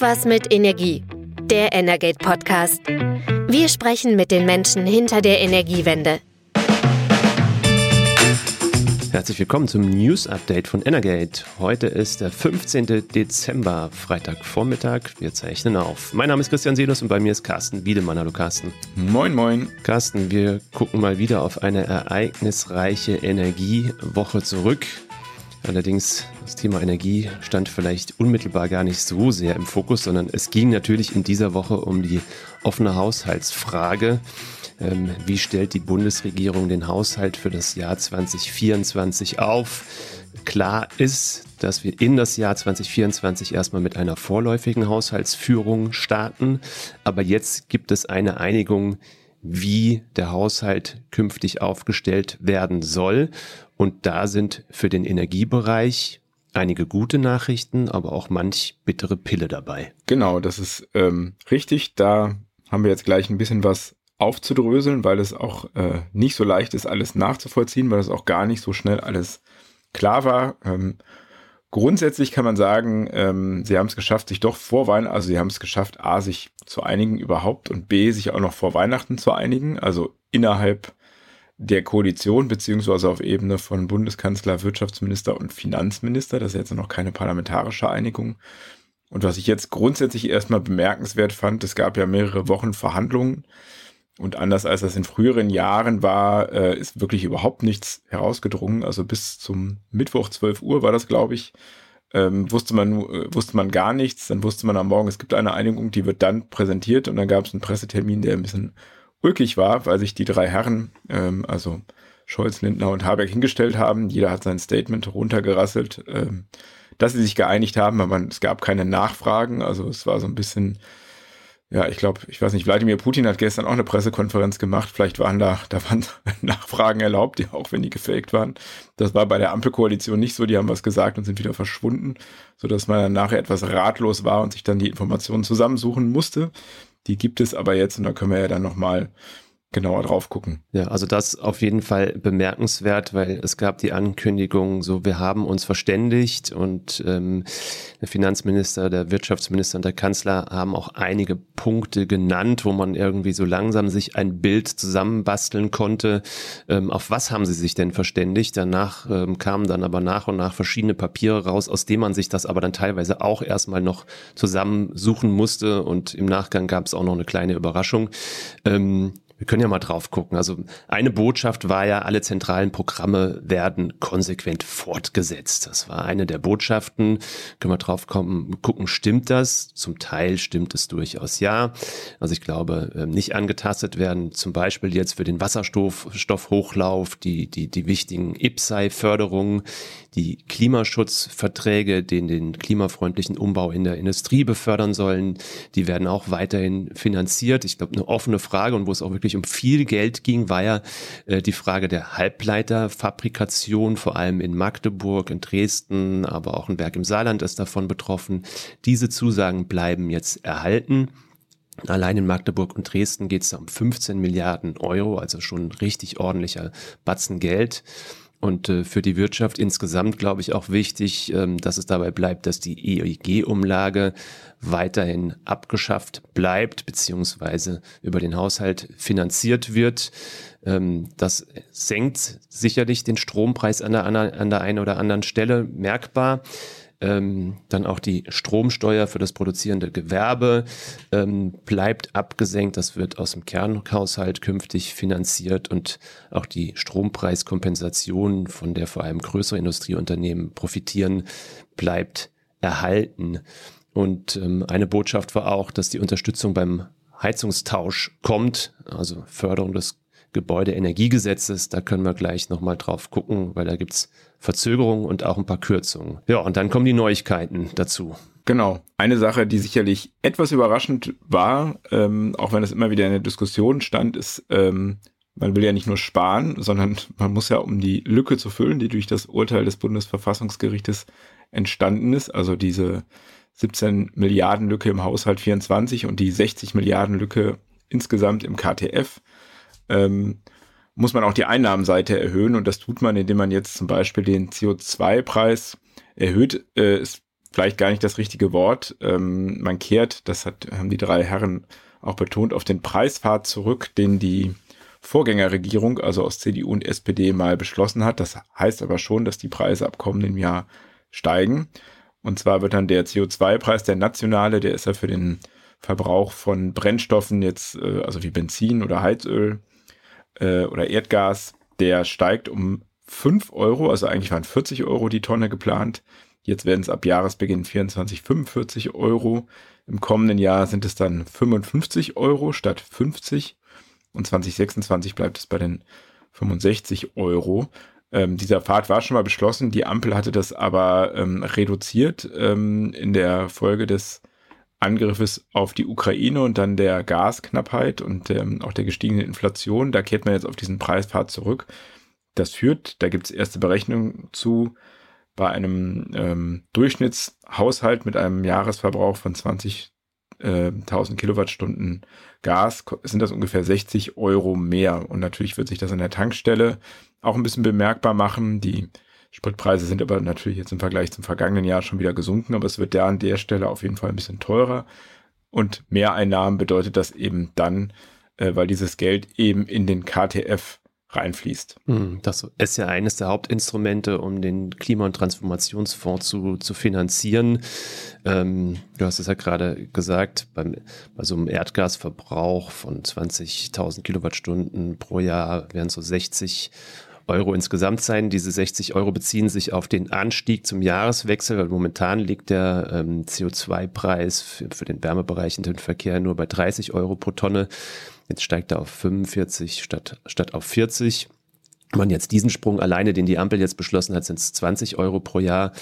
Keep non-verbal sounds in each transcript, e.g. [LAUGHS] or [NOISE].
Irgendwas mit Energie. Der Energate Podcast. Wir sprechen mit den Menschen hinter der Energiewende. Herzlich willkommen zum News Update von Energate. Heute ist der 15. Dezember, Freitagvormittag. Wir zeichnen auf. Mein Name ist Christian Seelus und bei mir ist Carsten Wiedemann. Hallo Carsten. Moin, moin. Carsten, wir gucken mal wieder auf eine ereignisreiche Energiewoche zurück. Allerdings, das Thema Energie stand vielleicht unmittelbar gar nicht so sehr im Fokus, sondern es ging natürlich in dieser Woche um die offene Haushaltsfrage. Ähm, wie stellt die Bundesregierung den Haushalt für das Jahr 2024 auf? Klar ist, dass wir in das Jahr 2024 erstmal mit einer vorläufigen Haushaltsführung starten, aber jetzt gibt es eine Einigung, wie der Haushalt künftig aufgestellt werden soll. Und da sind für den Energiebereich einige gute Nachrichten, aber auch manch bittere Pille dabei. Genau, das ist ähm, richtig. Da haben wir jetzt gleich ein bisschen was aufzudröseln, weil es auch äh, nicht so leicht ist, alles nachzuvollziehen, weil es auch gar nicht so schnell alles klar war. Ähm, grundsätzlich kann man sagen, ähm, sie haben es geschafft, sich doch vor Weihnachten, also sie haben es geschafft, A, sich zu einigen überhaupt und B, sich auch noch vor Weihnachten zu einigen, also innerhalb der Koalition, beziehungsweise auf Ebene von Bundeskanzler, Wirtschaftsminister und Finanzminister. Das ist jetzt noch keine parlamentarische Einigung. Und was ich jetzt grundsätzlich erstmal bemerkenswert fand, es gab ja mehrere Wochen Verhandlungen. Und anders als das in früheren Jahren war, äh, ist wirklich überhaupt nichts herausgedrungen. Also bis zum Mittwoch 12 Uhr war das, glaube ich, ähm, wusste man äh, wusste man gar nichts. Dann wusste man am Morgen, es gibt eine Einigung, die wird dann präsentiert. Und dann gab es einen Pressetermin, der ein bisschen ulkig war, weil sich die drei Herren, ähm, also Scholz, Lindner und Habeck hingestellt haben. Jeder hat sein Statement runtergerasselt, ähm, dass sie sich geeinigt haben, aber es gab keine Nachfragen. Also es war so ein bisschen, ja, ich glaube, ich weiß nicht, Wladimir Putin hat gestern auch eine Pressekonferenz gemacht. Vielleicht waren da, [LAUGHS] da waren [LAUGHS] Nachfragen erlaubt, auch wenn die gefaked waren. Das war bei der Ampelkoalition nicht so. Die haben was gesagt und sind wieder verschwunden, sodass man dann nachher etwas ratlos war und sich dann die Informationen zusammensuchen musste. Die gibt es aber jetzt und da können wir ja dann nochmal genauer drauf gucken. Ja, also das auf jeden Fall bemerkenswert, weil es gab die Ankündigung, so wir haben uns verständigt und ähm, der Finanzminister, der Wirtschaftsminister und der Kanzler haben auch einige Punkte genannt, wo man irgendwie so langsam sich ein Bild zusammenbasteln konnte. Ähm, auf was haben sie sich denn verständigt? Danach ähm, kamen dann aber nach und nach verschiedene Papiere raus, aus denen man sich das aber dann teilweise auch erstmal noch zusammensuchen musste und im Nachgang gab es auch noch eine kleine Überraschung. Ähm, wir können ja mal drauf gucken. Also eine Botschaft war ja, alle zentralen Programme werden konsequent fortgesetzt. Das war eine der Botschaften. Können wir drauf kommen, gucken, stimmt das? Zum Teil stimmt es durchaus ja. Also ich glaube, ähm, nicht angetastet werden, zum Beispiel jetzt für den Wasserstoffhochlauf, die, die, die wichtigen IPSAI-Förderungen, die Klimaschutzverträge, den den klimafreundlichen Umbau in der Industrie befördern sollen, die werden auch weiterhin finanziert. Ich glaube, eine offene Frage und wo es auch wirklich wirklich um viel Geld ging, war ja äh, die Frage der Halbleiterfabrikation, vor allem in Magdeburg, in Dresden, aber auch ein Werk im Saarland ist davon betroffen. Diese Zusagen bleiben jetzt erhalten. Allein in Magdeburg und Dresden geht es um 15 Milliarden Euro, also schon ein richtig ordentlicher Batzen Geld. Und äh, für die Wirtschaft insgesamt glaube ich auch wichtig, ähm, dass es dabei bleibt, dass die EEG-Umlage weiterhin abgeschafft bleibt, beziehungsweise über den Haushalt finanziert wird. Ähm, das senkt sicherlich den Strompreis an der, an der einen oder anderen Stelle merkbar ähm, dann auch die Stromsteuer für das produzierende Gewerbe ähm, bleibt abgesenkt. Das wird aus dem Kernhaushalt künftig finanziert und auch die Strompreiskompensation, von der vor allem größere Industrieunternehmen profitieren, bleibt erhalten. Und ähm, eine Botschaft war auch, dass die Unterstützung beim Heizungstausch kommt, also Förderung des Gebäudeenergiegesetzes. Da können wir gleich nochmal drauf gucken, weil da gibt's Verzögerungen und auch ein paar Kürzungen. Ja, und dann kommen die Neuigkeiten dazu. Genau. Eine Sache, die sicherlich etwas überraschend war, ähm, auch wenn es immer wieder in der Diskussion stand, ist, ähm, man will ja nicht nur sparen, sondern man muss ja, um die Lücke zu füllen, die durch das Urteil des Bundesverfassungsgerichtes entstanden ist, also diese 17 Milliarden Lücke im Haushalt 24 und die 60 Milliarden Lücke insgesamt im KTF, ähm, muss man auch die Einnahmenseite erhöhen und das tut man, indem man jetzt zum Beispiel den CO2-Preis erhöht. Äh, es vielleicht gar nicht das richtige Wort. Ähm, man kehrt, das hat, haben die drei Herren auch betont, auf den Preispfad zurück, den die Vorgängerregierung, also aus CDU und SPD, mal beschlossen hat. Das heißt aber schon, dass die Preise ab kommendem Jahr steigen. Und zwar wird dann der CO2-Preis, der nationale, der ist ja für den Verbrauch von Brennstoffen jetzt, äh, also wie Benzin oder Heizöl äh, oder Erdgas, der steigt um 5 Euro, also eigentlich waren 40 Euro die Tonne geplant. Jetzt werden es ab Jahresbeginn 24, 45 Euro. Im kommenden Jahr sind es dann 55 Euro statt 50 und 2026 bleibt es bei den 65 Euro. Ähm, dieser Pfad war schon mal beschlossen, die Ampel hatte das aber ähm, reduziert ähm, in der Folge des Angriffes auf die Ukraine und dann der Gasknappheit und ähm, auch der gestiegenen Inflation. Da kehrt man jetzt auf diesen Preispfad zurück. Das führt, da gibt es erste Berechnungen zu, bei einem ähm, Durchschnittshaushalt mit einem Jahresverbrauch von 20.000 äh, Kilowattstunden Gas sind das ungefähr 60 Euro mehr. Und natürlich wird sich das an der Tankstelle auch ein bisschen bemerkbar machen. Die Spritpreise sind aber natürlich jetzt im Vergleich zum vergangenen Jahr schon wieder gesunken, aber es wird da an der Stelle auf jeden Fall ein bisschen teurer. Und Mehreinnahmen bedeutet das eben dann, äh, weil dieses Geld eben in den KTF reinfließt. Hm, das ist ja eines der Hauptinstrumente, um den Klima- und Transformationsfonds zu, zu finanzieren. Ähm, du hast es ja gerade gesagt, beim, bei so einem Erdgasverbrauch von 20.000 Kilowattstunden pro Jahr wären so 60 Euro insgesamt sein. Diese 60 Euro beziehen sich auf den Anstieg zum Jahreswechsel, weil momentan liegt der ähm, CO2-Preis für, für den Wärmebereich in den Verkehr nur bei 30 Euro pro Tonne. Jetzt steigt er auf 45 statt, statt auf 40. Wenn man jetzt diesen Sprung alleine, den die Ampel jetzt beschlossen hat, sind es 20 Euro pro Jahr.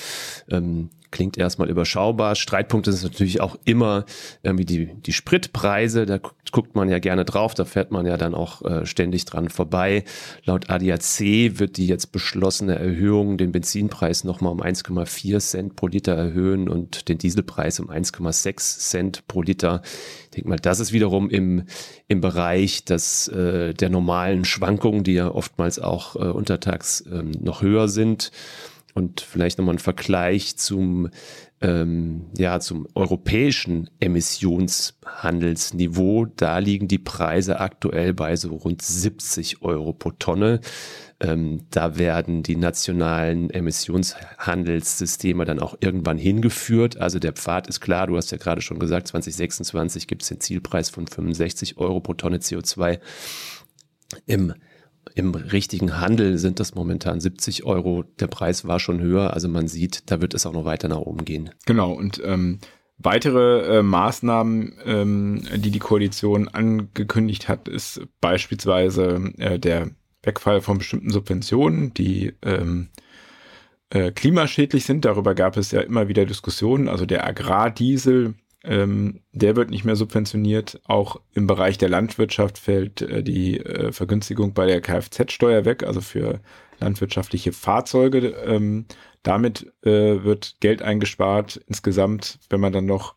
Ähm, klingt erstmal überschaubar. Streitpunkt ist natürlich auch immer irgendwie die, die Spritpreise. Da guckt, man ja gerne drauf. Da fährt man ja dann auch äh, ständig dran vorbei. Laut ADAC wird die jetzt beschlossene Erhöhung den Benzinpreis nochmal um 1,4 Cent pro Liter erhöhen und den Dieselpreis um 1,6 Cent pro Liter. Ich denke mal, das ist wiederum im, im Bereich des, äh, der normalen Schwankungen, die ja oftmals auch äh, untertags ähm, noch höher sind. Und vielleicht nochmal ein Vergleich zum, ähm, ja, zum europäischen Emissionshandelsniveau. Da liegen die Preise aktuell bei so rund 70 Euro pro Tonne. Ähm, da werden die nationalen Emissionshandelssysteme dann auch irgendwann hingeführt. Also der Pfad ist klar, du hast ja gerade schon gesagt, 2026 gibt es den Zielpreis von 65 Euro pro Tonne CO2. Im im richtigen Handel sind das momentan 70 Euro. Der Preis war schon höher. Also man sieht, da wird es auch noch weiter nach oben gehen. Genau. Und ähm, weitere äh, Maßnahmen, ähm, die die Koalition angekündigt hat, ist beispielsweise äh, der Wegfall von bestimmten Subventionen, die ähm, äh, klimaschädlich sind. Darüber gab es ja immer wieder Diskussionen. Also der Agrardiesel ähm, der wird nicht mehr subventioniert. Auch im Bereich der Landwirtschaft fällt äh, die äh, Vergünstigung bei der Kfz-Steuer weg, also für landwirtschaftliche Fahrzeuge. Ähm, damit äh, wird Geld eingespart. Insgesamt, wenn man dann noch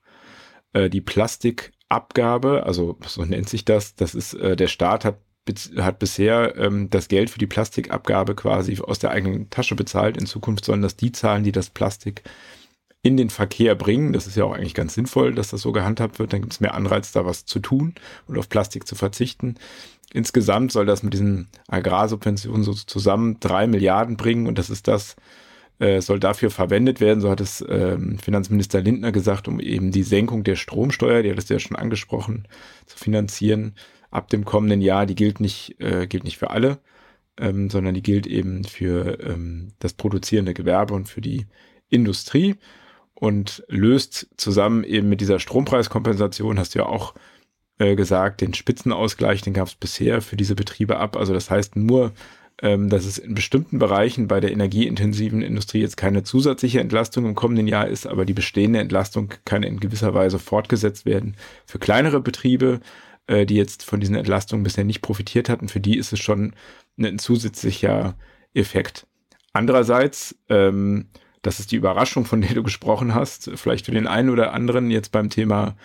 äh, die Plastikabgabe, also so nennt sich das, das ist äh, der Staat hat hat bisher ähm, das Geld für die Plastikabgabe quasi aus der eigenen Tasche bezahlt. In Zukunft sollen das die zahlen, die das Plastik in den Verkehr bringen. Das ist ja auch eigentlich ganz sinnvoll, dass das so gehandhabt wird. Dann gibt es mehr Anreiz, da was zu tun und auf Plastik zu verzichten. Insgesamt soll das mit diesen Agrarsubventionen so zusammen drei Milliarden bringen und das ist das, äh, soll dafür verwendet werden, so hat es äh, Finanzminister Lindner gesagt, um eben die Senkung der Stromsteuer, die hat es ja schon angesprochen, zu finanzieren ab dem kommenden Jahr. Die gilt nicht, äh, gilt nicht für alle, ähm, sondern die gilt eben für ähm, das produzierende Gewerbe und für die Industrie und löst zusammen eben mit dieser Strompreiskompensation, hast du ja auch äh, gesagt, den Spitzenausgleich, den gab es bisher für diese Betriebe ab. Also das heißt nur, ähm, dass es in bestimmten Bereichen bei der energieintensiven Industrie jetzt keine zusätzliche Entlastung im kommenden Jahr ist, aber die bestehende Entlastung kann in gewisser Weise fortgesetzt werden. Für kleinere Betriebe, äh, die jetzt von diesen Entlastungen bisher nicht profitiert hatten, für die ist es schon ein zusätzlicher Effekt. Andererseits ähm, das ist die Überraschung, von der du gesprochen hast. Vielleicht für den einen oder anderen jetzt beim Thema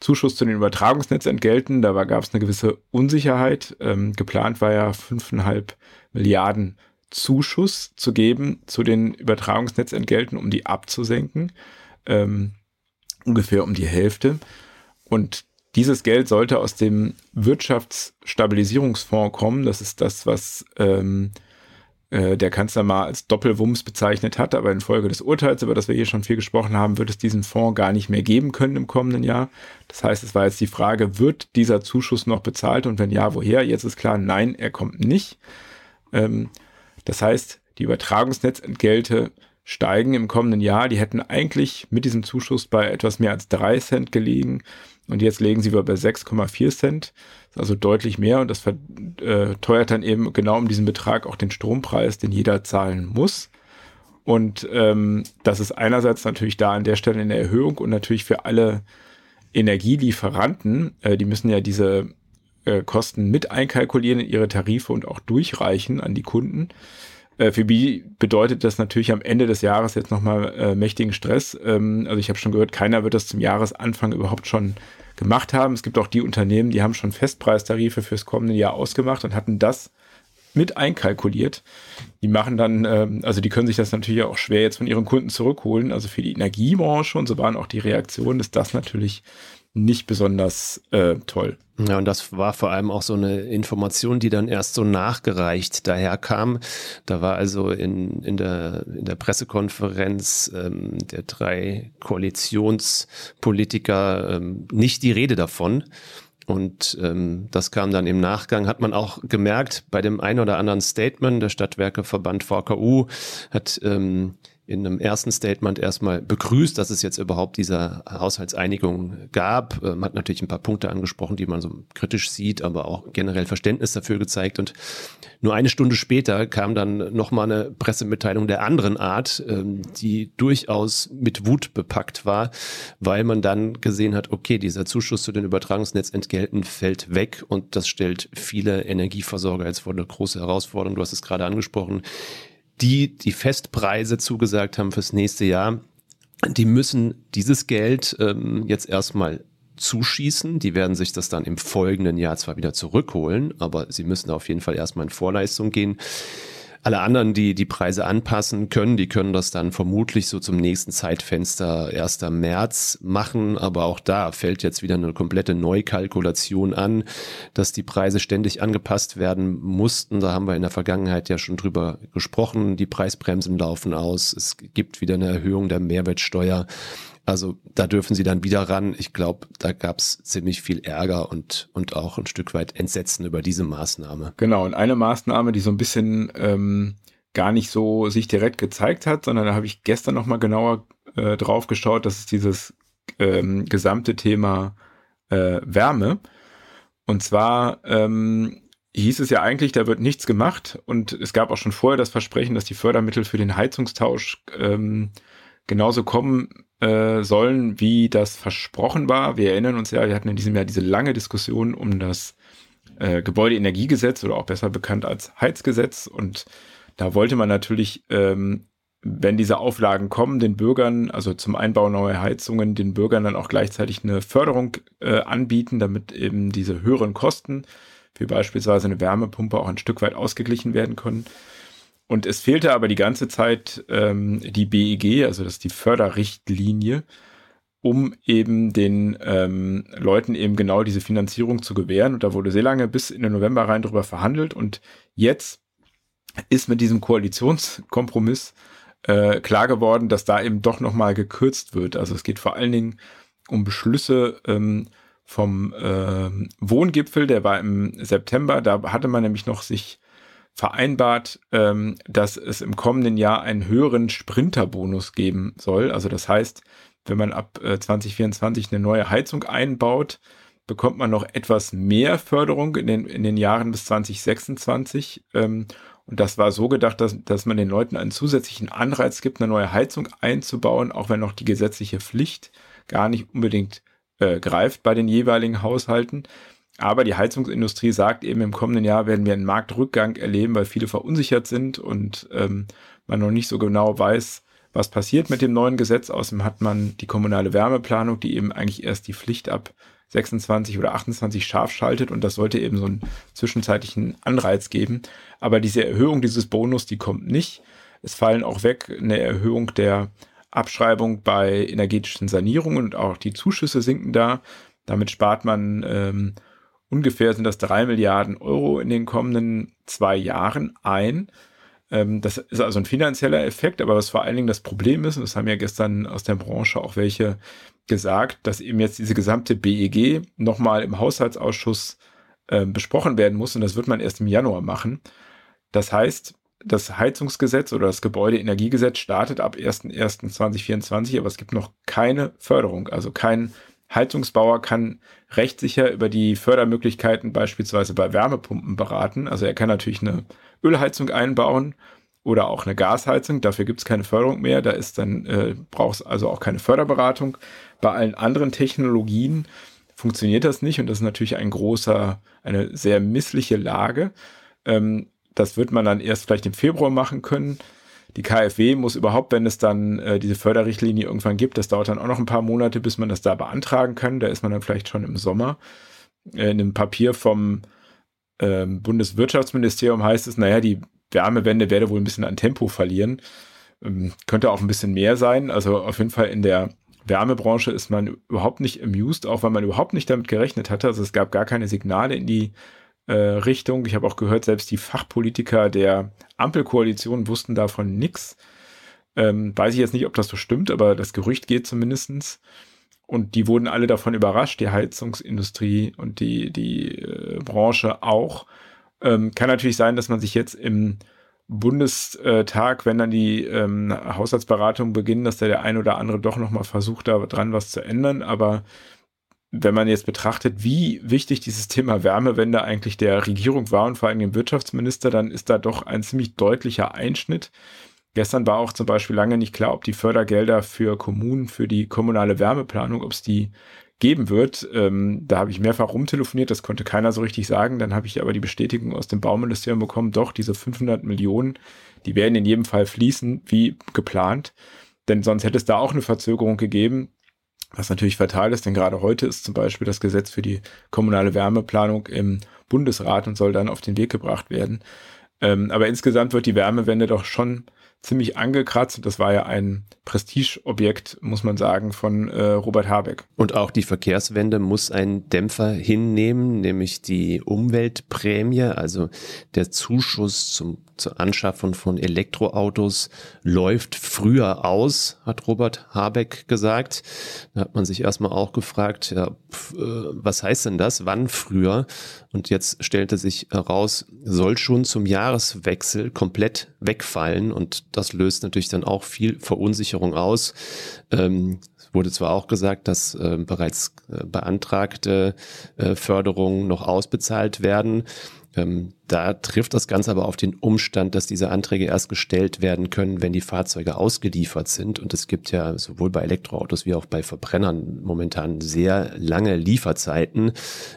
Zuschuss zu den Übertragungsnetzentgelten. Da gab es eine gewisse Unsicherheit. Ähm, geplant war ja 5,5 Milliarden Zuschuss zu geben zu den Übertragungsnetzentgelten, um die abzusenken. ähm, ungefähr um die Hälfte. Und dieses Geld sollte aus dem Wirtschaftsstabilisierungsfonds kommen. Das ist das, was ähm, äh, der Kanzler mal als Doppelwumms bezeichnet hat. Aber infolge des Urteils, über das wir hier schon viel gesprochen haben, wird es diesen Fonds gar nicht mehr geben können im kommenden Jahr. Das heißt, es war jetzt die Frage, wird dieser Zuschuss noch bezahlt und wenn ja, woher? Jetzt ist klar, nein, er kommt nicht. Ähm, das heißt, die Übertragungsnetzentgelte steigen im kommenden Jahr. Die hätten eigentlich mit diesem Zuschuss bei etwas mehr als drei Cent gelegen. Und jetzt legen sie bei 6,4 Cent. Also deutlich mehr. Und das verteuert dann eben genau um diesen Betrag auch den Strompreis, den jeder zahlen muss. Und ähm, das ist einerseits natürlich da an der Stelle eine Erhöhung und natürlich für alle Energielieferanten, äh, die müssen ja diese äh, Kosten mit einkalkulieren in ihre Tarife und auch durchreichen an die Kunden. Äh, für die bedeutet das natürlich am Ende des Jahres jetzt nochmal äh, mächtigen Stress. Ähm, also ich habe schon gehört, keiner wird das zum Jahresanfang überhaupt schon gemacht haben. Es gibt auch die Unternehmen, die haben schon Festpreistarife fürs kommende Jahr ausgemacht und hatten das mit einkalkuliert. Die machen dann, ähm, also die können sich das natürlich auch schwer jetzt von ihren Kunden zurückholen. Also für die Energiebranche und so waren auch die Reaktionen, ist das natürlich nicht besonders äh, toll. Ja, und das war vor allem auch so eine Information, die dann erst so nachgereicht daherkam. Da war also in, in, der, in der Pressekonferenz ähm, der drei Koalitionspolitiker ähm, nicht die Rede davon. Und ähm, das kam dann im Nachgang, hat man auch gemerkt bei dem ein oder anderen Statement, der Stadtwerkeverband VKU hat ähm, in einem ersten Statement erstmal begrüßt, dass es jetzt überhaupt diese Haushaltseinigung gab. Man ähm, hat natürlich ein paar Punkte angesprochen, die man so kritisch sieht, aber auch generell Verständnis dafür gezeigt. Und nur eine Stunde später kam dann nochmal eine Pressemitteilung der anderen Art, ähm, die durchaus mit Wut bepackt war, weil man dann gesehen hat, okay, dieser Zuschuss zu den Übertragungsnetzentgelten fällt weg und das stellt viele Energieversorger jetzt vor eine große Herausforderung. Du hast es gerade angesprochen die die Festpreise zugesagt haben fürs nächste Jahr, die müssen dieses Geld ähm, jetzt erstmal zuschießen. Die werden sich das dann im folgenden Jahr zwar wieder zurückholen, aber sie müssen auf jeden Fall erstmal in Vorleistung gehen. Alle anderen, die die Preise anpassen können, die können das dann vermutlich so zum nächsten Zeitfenster 1. März machen. Aber auch da fällt jetzt wieder eine komplette Neukalkulation an, dass die Preise ständig angepasst werden mussten. Da haben wir in der Vergangenheit ja schon drüber gesprochen. Die Preisbremsen laufen aus. Es gibt wieder eine Erhöhung der Mehrwertsteuer. Also da dürfen sie dann wieder ran. Ich glaube, da gab es ziemlich viel Ärger und, und auch ein Stück weit Entsetzen über diese Maßnahme. Genau, und eine Maßnahme, die so ein bisschen ähm, gar nicht so sich direkt gezeigt hat, sondern da habe ich gestern nochmal genauer äh, drauf geschaut, das ist dieses ähm, gesamte Thema äh, Wärme. Und zwar ähm, hieß es ja eigentlich, da wird nichts gemacht und es gab auch schon vorher das Versprechen, dass die Fördermittel für den Heizungstausch ähm, genauso kommen äh, sollen, wie das versprochen war. Wir erinnern uns ja, wir hatten in diesem Jahr diese lange Diskussion um das äh, Gebäudeenergiegesetz oder auch besser bekannt als Heizgesetz. Und da wollte man natürlich, ähm, wenn diese Auflagen kommen, den Bürgern, also zum Einbau neuer Heizungen, den Bürgern dann auch gleichzeitig eine Förderung äh, anbieten, damit eben diese höheren Kosten für beispielsweise eine Wärmepumpe auch ein Stück weit ausgeglichen werden können. Und es fehlte aber die ganze Zeit ähm, die BEG, also das ist die Förderrichtlinie, um eben den ähm, Leuten eben genau diese Finanzierung zu gewähren. Und da wurde sehr lange bis in den November rein drüber verhandelt. Und jetzt ist mit diesem Koalitionskompromiss äh, klar geworden, dass da eben doch nochmal gekürzt wird. Also es geht vor allen Dingen um Beschlüsse ähm, vom äh, Wohngipfel, der war im September. Da hatte man nämlich noch sich vereinbart, ähm, dass es im kommenden Jahr einen höheren Sprinterbonus geben soll. Also das heißt, wenn man ab äh, 2024 eine neue Heizung einbaut, bekommt man noch etwas mehr Förderung in den, in den Jahren bis 2026. Ähm, und das war so gedacht, dass, dass man den Leuten einen zusätzlichen Anreiz gibt, eine neue Heizung einzubauen, auch wenn noch die gesetzliche Pflicht gar nicht unbedingt äh, greift bei den jeweiligen Haushalten. Aber die Heizungsindustrie sagt eben, im kommenden Jahr werden wir einen Marktrückgang erleben, weil viele verunsichert sind und ähm, man noch nicht so genau weiß, was passiert mit dem neuen Gesetz. Außerdem hat man die kommunale Wärmeplanung, die eben eigentlich erst die Pflicht ab 26 oder 28 scharf schaltet und das sollte eben so einen zwischenzeitlichen Anreiz geben. Aber diese Erhöhung dieses Bonus, die kommt nicht. Es fallen auch weg eine Erhöhung der Abschreibung bei energetischen Sanierungen und auch die Zuschüsse sinken da. Damit spart man ähm, ungefähr sind das drei Milliarden Euro in den kommenden zwei Jahren ein. Ähm, das ist also ein finanzieller Effekt, aber was vor allen Dingen das Problem ist, und das haben ja gestern aus der Branche auch welche gesagt, dass eben jetzt diese gesamte BEG nochmal im Haushaltsausschuss äh, besprochen werden muss und das wird man erst im Januar machen. Das heißt, das Heizungsgesetz oder das Gebäudeenergiegesetz startet ab 01.01.2024, aber es gibt noch keine Förderung, also kein Heizungsbauer kann rechtssicher über die Fördermöglichkeiten beispielsweise bei Wärmepumpen beraten. Also er kann natürlich eine Ölheizung einbauen oder auch eine Gasheizung. Dafür gibt es keine Förderung mehr. Da ist dann äh, braucht es also auch keine Förderberatung. Bei allen anderen Technologien funktioniert das nicht und das ist natürlich ein großer, eine sehr missliche Lage. Ähm, das wird man dann erst vielleicht im Februar machen können. Die KfW muss überhaupt, wenn es dann äh, diese Förderrichtlinie irgendwann gibt, das dauert dann auch noch ein paar Monate, bis man das da beantragen kann. Da ist man dann vielleicht schon im Sommer. Äh, in einem Papier vom äh, Bundeswirtschaftsministerium heißt es, naja, die Wärmewende werde wohl ein bisschen an Tempo verlieren. Ähm, könnte auch ein bisschen mehr sein. Also auf jeden Fall in der Wärmebranche ist man überhaupt nicht amused, auch weil man überhaupt nicht damit gerechnet hatte. Also es gab gar keine Signale in die äh, Richtung. Ich habe auch gehört, selbst die Fachpolitiker der Ampelkoalition wussten davon nichts. Ähm, weiß ich jetzt nicht, ob das so stimmt, aber das Gerücht geht zumindestens. Und die wurden alle davon überrascht, die Heizungsindustrie und die, die äh, Branche auch. Ähm, kann natürlich sein, dass man sich jetzt im Bundestag, wenn dann die ähm, Haushaltsberatungen beginnen, dass da der ein oder andere doch nochmal versucht, da dran was zu ändern. Aber wenn man jetzt betrachtet, wie wichtig dieses Thema Wärmewende eigentlich der Regierung war und vor allem dem Wirtschaftsminister, dann ist da doch ein ziemlich deutlicher Einschnitt. Gestern war auch zum Beispiel lange nicht klar, ob die Fördergelder für Kommunen, für die kommunale Wärmeplanung, ob es die geben wird. Ähm, da habe ich mehrfach rumtelefoniert, das konnte keiner so richtig sagen. Dann habe ich aber die Bestätigung aus dem Bauministerium bekommen, doch, diese 500 Millionen, die werden in jedem Fall fließen, wie geplant. Denn sonst hätte es da auch eine Verzögerung gegeben. Was natürlich fatal ist, denn gerade heute ist zum Beispiel das Gesetz für die kommunale Wärmeplanung im Bundesrat und soll dann auf den Weg gebracht werden. Ähm, aber insgesamt wird die Wärmewende doch schon ziemlich angekratzt. Das war ja ein Prestigeobjekt, muss man sagen, von äh, Robert Habeck. Und auch die Verkehrswende muss einen Dämpfer hinnehmen, nämlich die Umweltprämie, also der Zuschuss zum, zur Anschaffung von Elektroautos läuft früher aus, hat Robert Habeck gesagt. Da hat man sich erstmal auch gefragt, ja, pf, äh, was heißt denn das? Wann früher? Und jetzt stellte sich heraus, soll schon zum Jahreswechsel komplett wegfallen und das löst natürlich dann auch viel Verunsicherung aus. Ähm, es wurde zwar auch gesagt, dass äh, bereits äh, beantragte äh, Förderungen noch ausbezahlt werden. Ähm, da trifft das Ganze aber auf den Umstand, dass diese Anträge erst gestellt werden können, wenn die Fahrzeuge ausgeliefert sind. Und es gibt ja sowohl bei Elektroautos wie auch bei Verbrennern momentan sehr lange Lieferzeiten.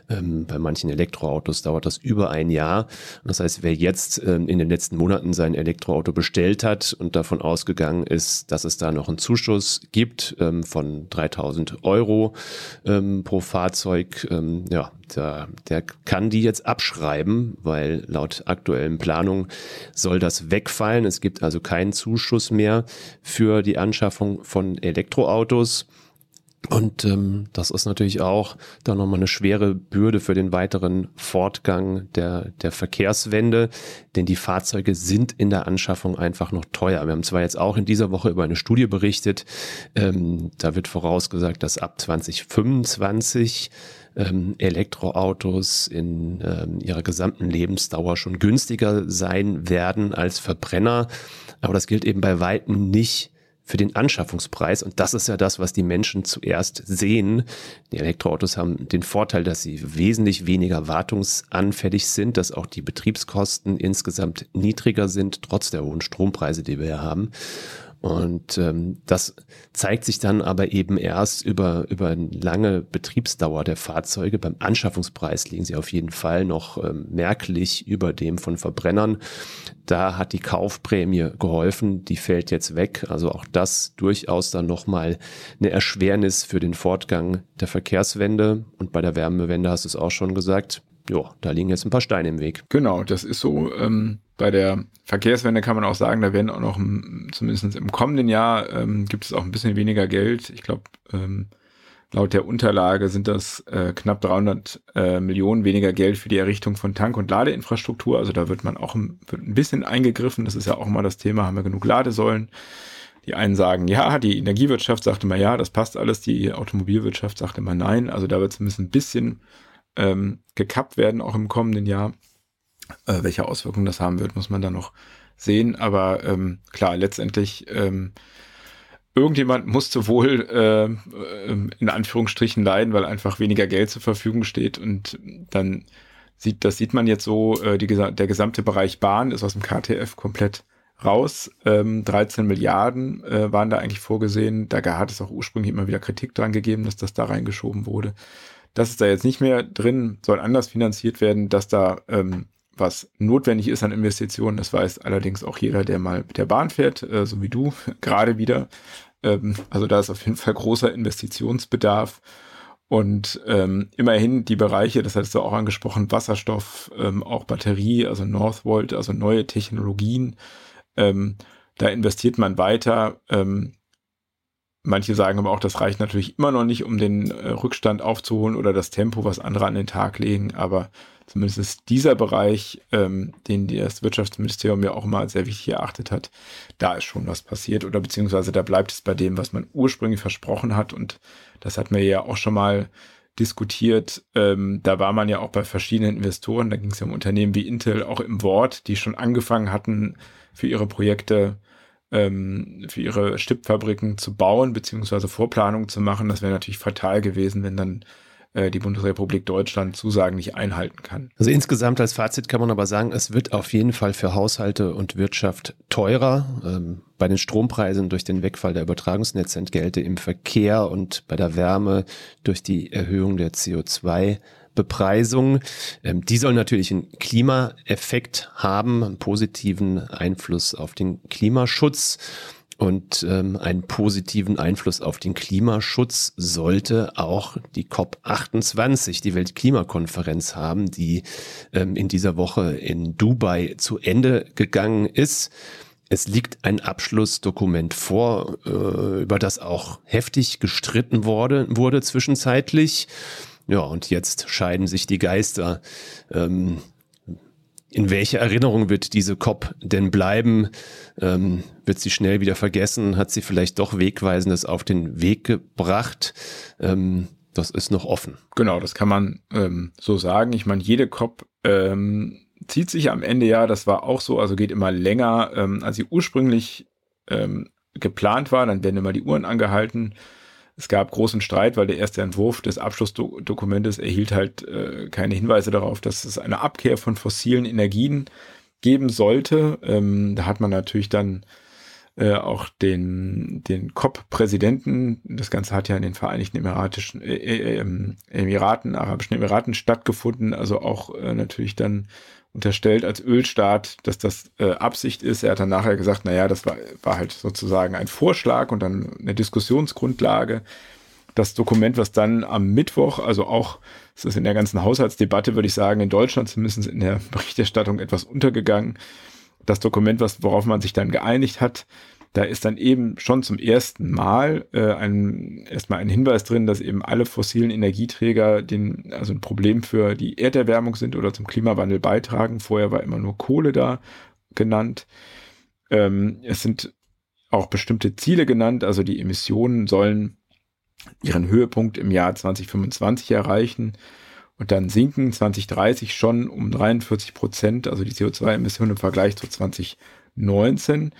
Ähm, bei manchen Elektroautos dauert das über ein Jahr. Das heißt, wer jetzt ähm, in den letzten Monaten sein Elektroauto bestellt hat und davon ausgegangen ist, dass es da noch einen Zuschuss gibt ähm, von 3000 Euro ähm, pro Fahrzeug, ähm, ja, der, der kann die jetzt abschreiben, weil laut aktuellen Planungen soll das wegfallen. Es gibt also keinen Zuschuss mehr für die Anschaffung von Elektroautos. Und ähm, das ist natürlich auch dann nochmal eine schwere Bürde für den weiteren Fortgang der, der Verkehrswende, denn die Fahrzeuge sind in der Anschaffung einfach noch teuer. Wir haben zwar jetzt auch in dieser Woche über eine Studie berichtet, ähm, da wird vorausgesagt, dass ab 2025 ähm, Elektroautos in ähm, ihrer gesamten Lebensdauer schon günstiger sein werden als Verbrenner. Aber das gilt eben bei weitem nicht für den Anschaffungspreis. Und das ist ja das, was die Menschen zuerst sehen. Die Elektroautos haben den Vorteil, dass sie wesentlich weniger wartungsanfällig sind, dass auch die Betriebskosten insgesamt niedriger sind, trotz der hohen Strompreise, die wir hier haben. Und ähm, das zeigt sich dann aber eben erst über, über eine lange Betriebsdauer der Fahrzeuge. Beim Anschaffungspreis liegen sie auf jeden Fall noch ähm, merklich über dem von Verbrennern. Da hat die Kaufprämie geholfen, die fällt jetzt weg. Also auch das durchaus dann nochmal eine Erschwernis für den Fortgang der Verkehrswende. Und bei der Wärmewende hast du es auch schon gesagt, ja, da liegen jetzt ein paar Steine im Weg. Genau, das ist so. Ähm, bei der Verkehrswende kann man auch sagen, da werden auch noch, zumindest im kommenden Jahr, ähm, gibt es auch ein bisschen weniger Geld. Ich glaube, ähm, laut der Unterlage sind das äh, knapp 300 äh, Millionen weniger Geld für die Errichtung von Tank- und Ladeinfrastruktur. Also da wird man auch wird ein bisschen eingegriffen. Das ist ja auch immer das Thema, haben wir genug Ladesäulen? Die einen sagen ja, die Energiewirtschaft sagt immer ja, das passt alles. Die Automobilwirtschaft sagt immer nein. Also da wird zumindest ein bisschen ähm, gekappt werden, auch im kommenden Jahr. Äh, welche Auswirkungen das haben wird, muss man dann noch sehen. Aber ähm, klar, letztendlich ähm, irgendjemand musste wohl äh, ähm, in Anführungsstrichen leiden, weil einfach weniger Geld zur Verfügung steht und dann sieht, das sieht man jetzt so, äh, die, der gesamte Bereich Bahn ist aus dem KTF komplett raus. Ähm, 13 Milliarden äh, waren da eigentlich vorgesehen. Da hat es auch ursprünglich immer wieder Kritik dran gegeben, dass das da reingeschoben wurde. Das ist da jetzt nicht mehr drin, soll anders finanziert werden, dass da ähm, was notwendig ist an Investitionen. Das weiß allerdings auch jeder, der mal mit der Bahn fährt, äh, so wie du, [LAUGHS] gerade wieder. Ähm, also da ist auf jeden Fall großer Investitionsbedarf. Und ähm, immerhin die Bereiche, das hattest du auch angesprochen, Wasserstoff, ähm, auch Batterie, also Northvolt, also neue Technologien, ähm, da investiert man weiter. Manche sagen aber auch, das reicht natürlich immer noch nicht, um den äh, Rückstand aufzuholen oder das Tempo, was andere an den Tag legen. Aber zumindest ist dieser Bereich, ähm, den das Wirtschaftsministerium ja auch immer sehr wichtig erachtet hat, da ist schon was passiert oder beziehungsweise da bleibt es bei dem, was man ursprünglich versprochen hat. Und das hat man ja auch schon mal diskutiert. Ähm, da war man ja auch bei verschiedenen Investoren, da ging es ja um Unternehmen wie Intel auch im Wort, die schon angefangen hatten, für ihre Projekte, ähm, für ihre Stippfabriken zu bauen, beziehungsweise Vorplanungen zu machen. Das wäre natürlich fatal gewesen, wenn dann äh, die Bundesrepublik Deutschland Zusagen nicht einhalten kann. Also insgesamt als Fazit kann man aber sagen, es wird auf jeden Fall für Haushalte und Wirtschaft teurer. Ähm, bei den Strompreisen durch den Wegfall der Übertragungsnetzentgelte im Verkehr und bei der Wärme durch die Erhöhung der CO2 Bepreisung. Ähm, die soll natürlich einen Klimaeffekt haben, einen positiven Einfluss auf den Klimaschutz. Und ähm, einen positiven Einfluss auf den Klimaschutz sollte auch die COP28, die Weltklimakonferenz haben, die ähm, in dieser Woche in Dubai zu Ende gegangen ist. Es liegt ein Abschlussdokument vor, äh, über das auch heftig gestritten wurde, wurde zwischenzeitlich. Ja, und jetzt scheiden sich die Geister. Ähm, in welcher Erinnerung wird diese COP denn bleiben? Ähm, wird sie schnell wieder vergessen? Hat sie vielleicht doch Wegweisendes auf den Weg gebracht? Ähm, das ist noch offen. Genau, das kann man ähm, so sagen. Ich meine, jede COP ähm, zieht sich am Ende ja, das war auch so, also geht immer länger, ähm, als sie ursprünglich ähm, geplant war. Dann werden immer die Uhren angehalten. Es gab großen Streit, weil der erste Entwurf des Abschlussdokumentes erhielt halt äh, keine Hinweise darauf, dass es eine Abkehr von fossilen Energien geben sollte. Ähm, da hat man natürlich dann äh, auch den, den COP-Präsidenten, das Ganze hat ja in den Vereinigten Emiratischen, äh, äh, ähm, Emiraten, Arabischen Emiraten stattgefunden, also auch äh, natürlich dann unterstellt als Ölstaat, dass das äh, Absicht ist. Er hat dann nachher gesagt, naja, das war, war halt sozusagen ein Vorschlag und dann eine Diskussionsgrundlage. Das Dokument, was dann am Mittwoch, also auch, es ist in der ganzen Haushaltsdebatte, würde ich sagen, in Deutschland zumindest in der Berichterstattung etwas untergegangen. Das Dokument, was, worauf man sich dann geeinigt hat, da ist dann eben schon zum ersten Mal äh, ein, erstmal ein Hinweis drin, dass eben alle fossilen Energieträger den, also ein Problem für die Erderwärmung sind oder zum Klimawandel beitragen. Vorher war immer nur Kohle da genannt. Ähm, es sind auch bestimmte Ziele genannt, also die Emissionen sollen ihren Höhepunkt im Jahr 2025 erreichen und dann sinken 2030 schon um 43 Prozent, also die CO2-Emissionen im Vergleich zu 2019.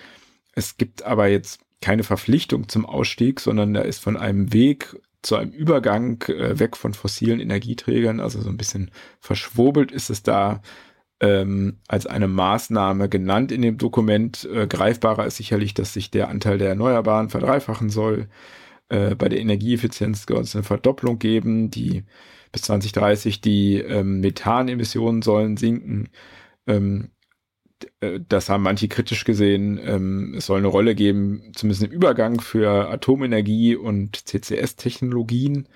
Es gibt aber jetzt keine Verpflichtung zum Ausstieg, sondern da ist von einem Weg zu einem Übergang äh, weg von fossilen Energieträgern, also so ein bisschen verschwurbelt ist es da ähm, als eine Maßnahme genannt in dem Dokument. Äh, greifbarer ist sicherlich, dass sich der Anteil der Erneuerbaren verdreifachen soll. Äh, bei der Energieeffizienz soll es eine Verdopplung geben. Die bis 2030 die ähm, Methanemissionen sollen sinken. Ähm, äh, das haben manche kritisch gesehen. Ähm, es soll eine Rolle geben, zumindest im Übergang für Atomenergie und CCS-Technologien.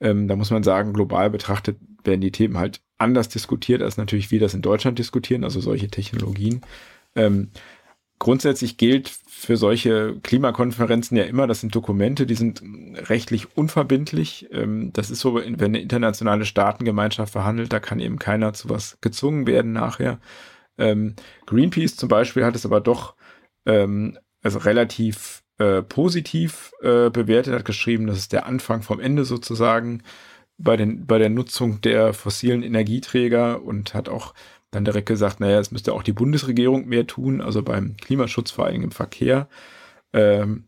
Ähm, da muss man sagen, global betrachtet werden die Themen halt anders diskutiert, als natürlich wir das in Deutschland diskutieren, also solche Technologien. Ähm, grundsätzlich gilt für solche Klimakonferenzen ja immer, das sind Dokumente, die sind rechtlich unverbindlich. Ähm, das ist so, wenn eine internationale Staatengemeinschaft verhandelt, da kann eben keiner zu was gezwungen werden nachher. Ähm, Greenpeace zum Beispiel hat es aber doch ähm, also relativ äh, positiv äh, bewertet, hat geschrieben, das ist der Anfang vom Ende sozusagen bei, den, bei der Nutzung der fossilen Energieträger und hat auch dann direkt gesagt, naja, es müsste auch die Bundesregierung mehr tun, also beim Klimaschutz, vor allem im Verkehr. Ähm,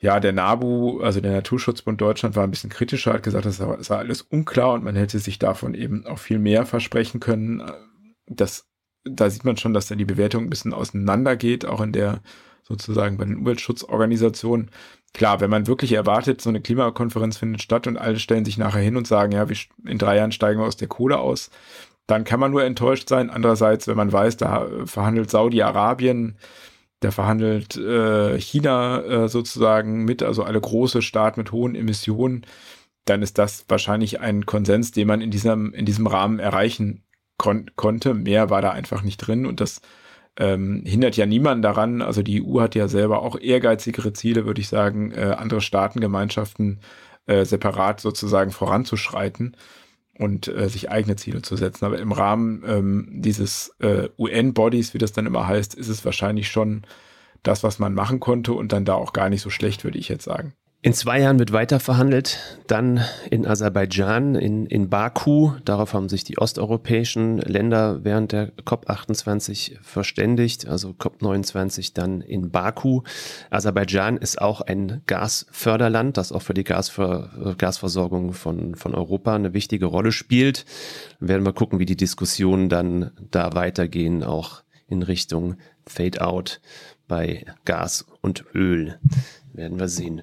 ja, der NABU, also der Naturschutzbund Deutschland, war ein bisschen kritischer, hat gesagt, das war alles unklar und man hätte sich davon eben auch viel mehr versprechen können. Das, da sieht man schon, dass da die Bewertung ein bisschen auseinandergeht, auch in der sozusagen bei den Umweltschutzorganisationen. Klar, wenn man wirklich erwartet, so eine Klimakonferenz findet statt und alle stellen sich nachher hin und sagen, ja, in drei Jahren steigen wir aus der Kohle aus, dann kann man nur enttäuscht sein. Andererseits, wenn man weiß, da verhandelt Saudi-Arabien, der verhandelt äh, China äh, sozusagen mit, also alle große Staaten mit hohen Emissionen, dann ist das wahrscheinlich ein Konsens, den man in diesem, in diesem Rahmen erreichen kon konnte. Mehr war da einfach nicht drin und das ähm, hindert ja niemanden daran. Also die EU hat ja selber auch ehrgeizigere Ziele, würde ich sagen, äh, andere Staatengemeinschaften äh, separat sozusagen voranzuschreiten und äh, sich eigene Ziele zu setzen. Aber im Rahmen ähm, dieses äh, UN-Bodies, wie das dann immer heißt, ist es wahrscheinlich schon das, was man machen konnte und dann da auch gar nicht so schlecht, würde ich jetzt sagen. In zwei Jahren wird weiter verhandelt, dann in Aserbaidschan, in, in Baku. Darauf haben sich die osteuropäischen Länder während der COP28 verständigt, also COP29 dann in Baku. Aserbaidschan ist auch ein Gasförderland, das auch für die Gasver Gasversorgung von, von Europa eine wichtige Rolle spielt. Werden wir gucken, wie die Diskussionen dann da weitergehen, auch in Richtung Fade-out bei Gas und Öl. Werden wir sehen.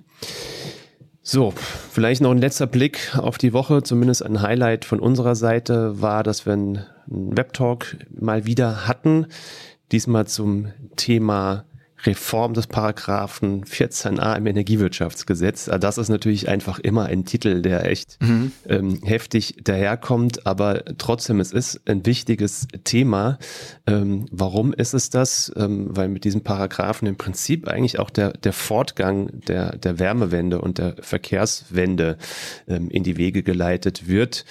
So, vielleicht noch ein letzter Blick auf die Woche. Zumindest ein Highlight von unserer Seite war, dass wir einen Webtalk mal wieder hatten. Diesmal zum Thema Reform des Paragraphen 14a im Energiewirtschaftsgesetz. Also das ist natürlich einfach immer ein Titel, der echt mhm. ähm, heftig daherkommt, aber trotzdem, es ist ein wichtiges Thema. Ähm, warum ist es das? Ähm, weil mit diesem Paragraphen im Prinzip eigentlich auch der, der Fortgang der, der Wärmewende und der Verkehrswende ähm, in die Wege geleitet wird.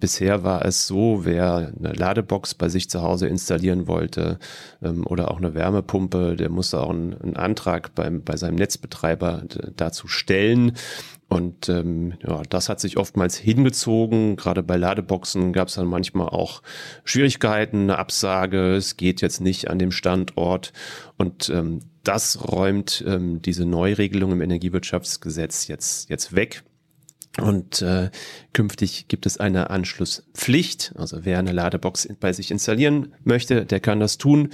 Bisher war es so, wer eine Ladebox bei sich zu Hause installieren wollte ähm, oder auch eine Wärmepumpe, der musste auch einen, einen Antrag beim, bei seinem Netzbetreiber dazu stellen. Und ähm, ja, das hat sich oftmals hingezogen. Gerade bei Ladeboxen gab es dann manchmal auch Schwierigkeiten, eine Absage, es geht jetzt nicht an dem Standort. Und ähm, das räumt ähm, diese Neuregelung im Energiewirtschaftsgesetz jetzt, jetzt weg. Und äh, künftig gibt es eine Anschlusspflicht. Also wer eine Ladebox bei sich installieren möchte, der kann das tun.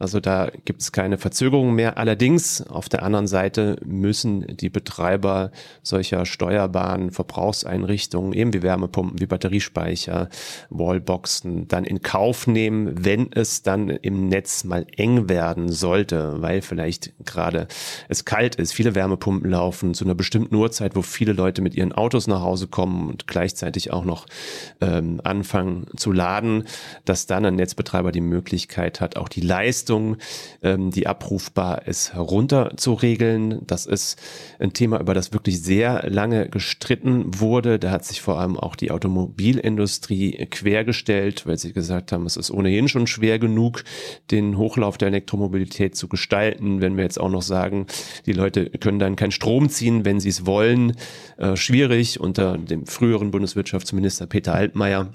Also da gibt es keine Verzögerung mehr. Allerdings auf der anderen Seite müssen die Betreiber solcher steuerbaren Verbrauchseinrichtungen, eben wie Wärmepumpen, wie Batteriespeicher, Wallboxen, dann in Kauf nehmen, wenn es dann im Netz mal eng werden sollte, weil vielleicht gerade es kalt ist. Viele Wärmepumpen laufen zu einer bestimmten Uhrzeit, wo viele Leute mit ihren Autos Autos nach Hause kommen und gleichzeitig auch noch ähm, anfangen zu laden, dass dann ein Netzbetreiber die Möglichkeit hat, auch die Leistung, ähm, die abrufbar ist, herunterzuregeln. Das ist ein Thema, über das wirklich sehr lange gestritten wurde. Da hat sich vor allem auch die Automobilindustrie quergestellt, weil sie gesagt haben, es ist ohnehin schon schwer genug, den Hochlauf der Elektromobilität zu gestalten. Wenn wir jetzt auch noch sagen, die Leute können dann keinen Strom ziehen, wenn sie es wollen, äh, schwierig Zürich unter dem früheren Bundeswirtschaftsminister Peter Altmaier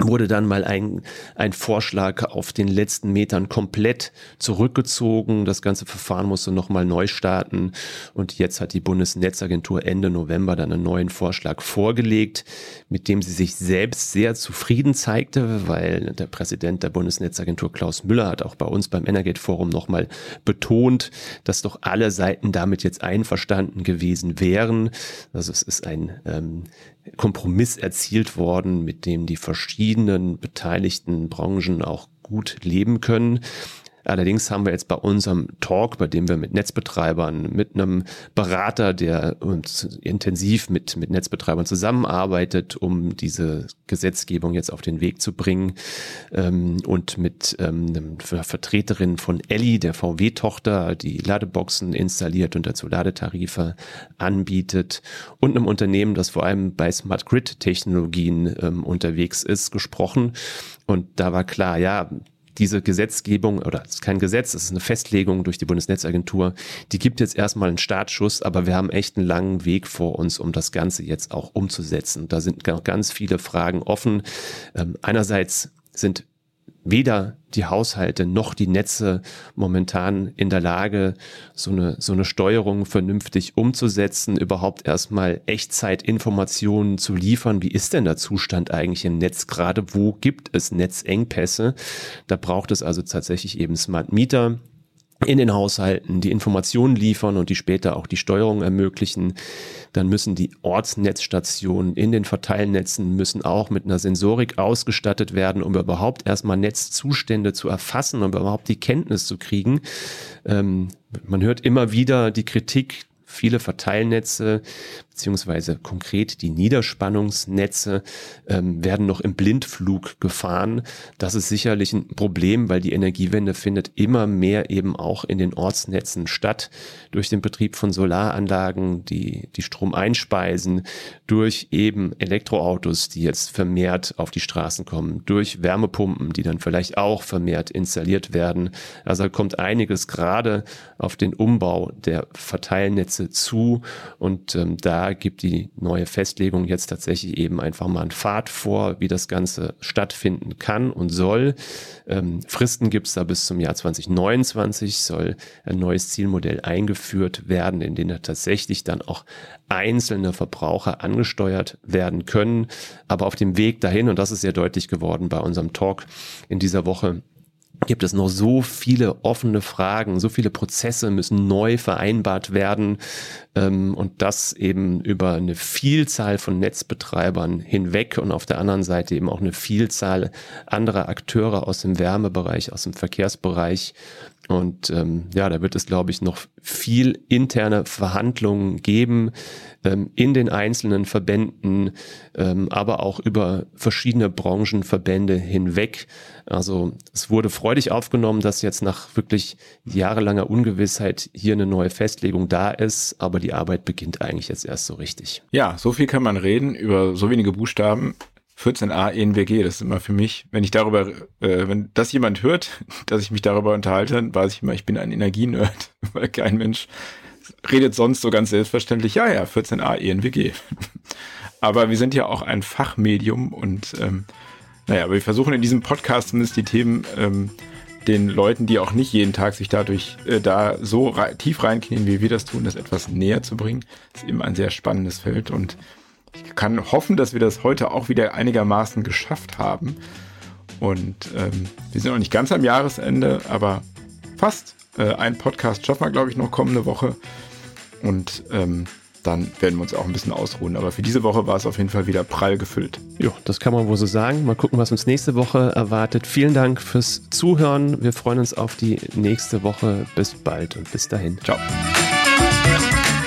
wurde dann mal ein, ein Vorschlag auf den letzten Metern komplett zurückgezogen. Das ganze Verfahren musste nochmal neu starten. Und jetzt hat die Bundesnetzagentur Ende November dann einen neuen Vorschlag vorgelegt, mit dem sie sich selbst sehr zufrieden zeigte, weil der Präsident der Bundesnetzagentur Klaus Müller hat auch bei uns beim Energate Forum nochmal betont, dass doch alle Seiten damit jetzt einverstanden gewesen wären. Also es ist ein ähm, Kompromiss erzielt worden, mit dem die verschiedenen beteiligten Branchen auch gut leben können. Allerdings haben wir jetzt bei unserem Talk, bei dem wir mit Netzbetreibern, mit einem Berater, der uns intensiv mit, mit Netzbetreibern zusammenarbeitet, um diese Gesetzgebung jetzt auf den Weg zu bringen, ähm, und mit ähm, einer Vertreterin von Elli, der VW-Tochter, die Ladeboxen installiert und dazu Ladetarife anbietet, und einem Unternehmen, das vor allem bei Smart Grid-Technologien ähm, unterwegs ist, gesprochen. Und da war klar, ja, diese Gesetzgebung, oder es ist kein Gesetz, es ist eine Festlegung durch die Bundesnetzagentur, die gibt jetzt erstmal einen Startschuss, aber wir haben echt einen langen Weg vor uns, um das Ganze jetzt auch umzusetzen. Da sind noch ganz viele Fragen offen. Ähm, einerseits sind weder die Haushalte noch die Netze momentan in der Lage, so eine, so eine Steuerung vernünftig umzusetzen, überhaupt erstmal Echtzeitinformationen zu liefern. Wie ist denn der Zustand eigentlich im Netz gerade? Wo gibt es Netzengpässe? Da braucht es also tatsächlich eben Smart Meter, in den Haushalten die Informationen liefern und die später auch die Steuerung ermöglichen. Dann müssen die Ortsnetzstationen in den Verteilnetzen müssen auch mit einer Sensorik ausgestattet werden, um überhaupt erstmal Netzzustände zu erfassen um überhaupt die Kenntnis zu kriegen. Ähm, man hört immer wieder die Kritik, viele Verteilnetze beziehungsweise konkret die Niederspannungsnetze ähm, werden noch im Blindflug gefahren. Das ist sicherlich ein Problem, weil die Energiewende findet immer mehr eben auch in den Ortsnetzen statt, durch den Betrieb von Solaranlagen, die die Strom einspeisen, durch eben Elektroautos, die jetzt vermehrt auf die Straßen kommen, durch Wärmepumpen, die dann vielleicht auch vermehrt installiert werden. Also kommt einiges gerade auf den Umbau der Verteilnetze zu und ähm, da gibt die neue Festlegung jetzt tatsächlich eben einfach mal einen Pfad vor, wie das Ganze stattfinden kann und soll. Ähm, Fristen gibt es da bis zum Jahr 2029, soll ein neues Zielmodell eingeführt werden, in dem tatsächlich dann auch einzelne Verbraucher angesteuert werden können. Aber auf dem Weg dahin, und das ist sehr deutlich geworden bei unserem Talk in dieser Woche, gibt es noch so viele offene Fragen, so viele Prozesse müssen neu vereinbart werden ähm, und das eben über eine Vielzahl von Netzbetreibern hinweg und auf der anderen Seite eben auch eine Vielzahl anderer Akteure aus dem Wärmebereich, aus dem Verkehrsbereich. Und ähm, ja, da wird es, glaube ich, noch viel interne Verhandlungen geben ähm, in den einzelnen Verbänden, ähm, aber auch über verschiedene Branchenverbände hinweg. Also es wurde freudig aufgenommen, dass jetzt nach wirklich jahrelanger Ungewissheit hier eine neue Festlegung da ist, aber die Arbeit beginnt eigentlich jetzt erst so richtig. Ja, so viel kann man reden über so wenige Buchstaben. 14a ENWG, das ist immer für mich, wenn ich darüber, äh, wenn das jemand hört, [LAUGHS] dass ich mich darüber unterhalte, dann weiß ich immer, ich bin ein Energienerd, [LAUGHS] weil kein Mensch redet sonst so ganz selbstverständlich, ja, ja, 14a ENWG. [LAUGHS] aber wir sind ja auch ein Fachmedium und ähm, naja, aber wir versuchen in diesem Podcast zumindest die Themen ähm, den Leuten, die auch nicht jeden Tag sich dadurch äh, da so re tief reinknien, wie wir das tun, das etwas näher zu bringen. Das ist eben ein sehr spannendes Feld und ich kann hoffen, dass wir das heute auch wieder einigermaßen geschafft haben. Und ähm, wir sind noch nicht ganz am Jahresende, aber fast. Äh, ein Podcast schaffen wir, glaube ich, noch kommende Woche. Und ähm, dann werden wir uns auch ein bisschen ausruhen. Aber für diese Woche war es auf jeden Fall wieder prall gefüllt. Ja, das kann man wohl so sagen. Mal gucken, was uns nächste Woche erwartet. Vielen Dank fürs Zuhören. Wir freuen uns auf die nächste Woche. Bis bald und bis dahin. Ciao.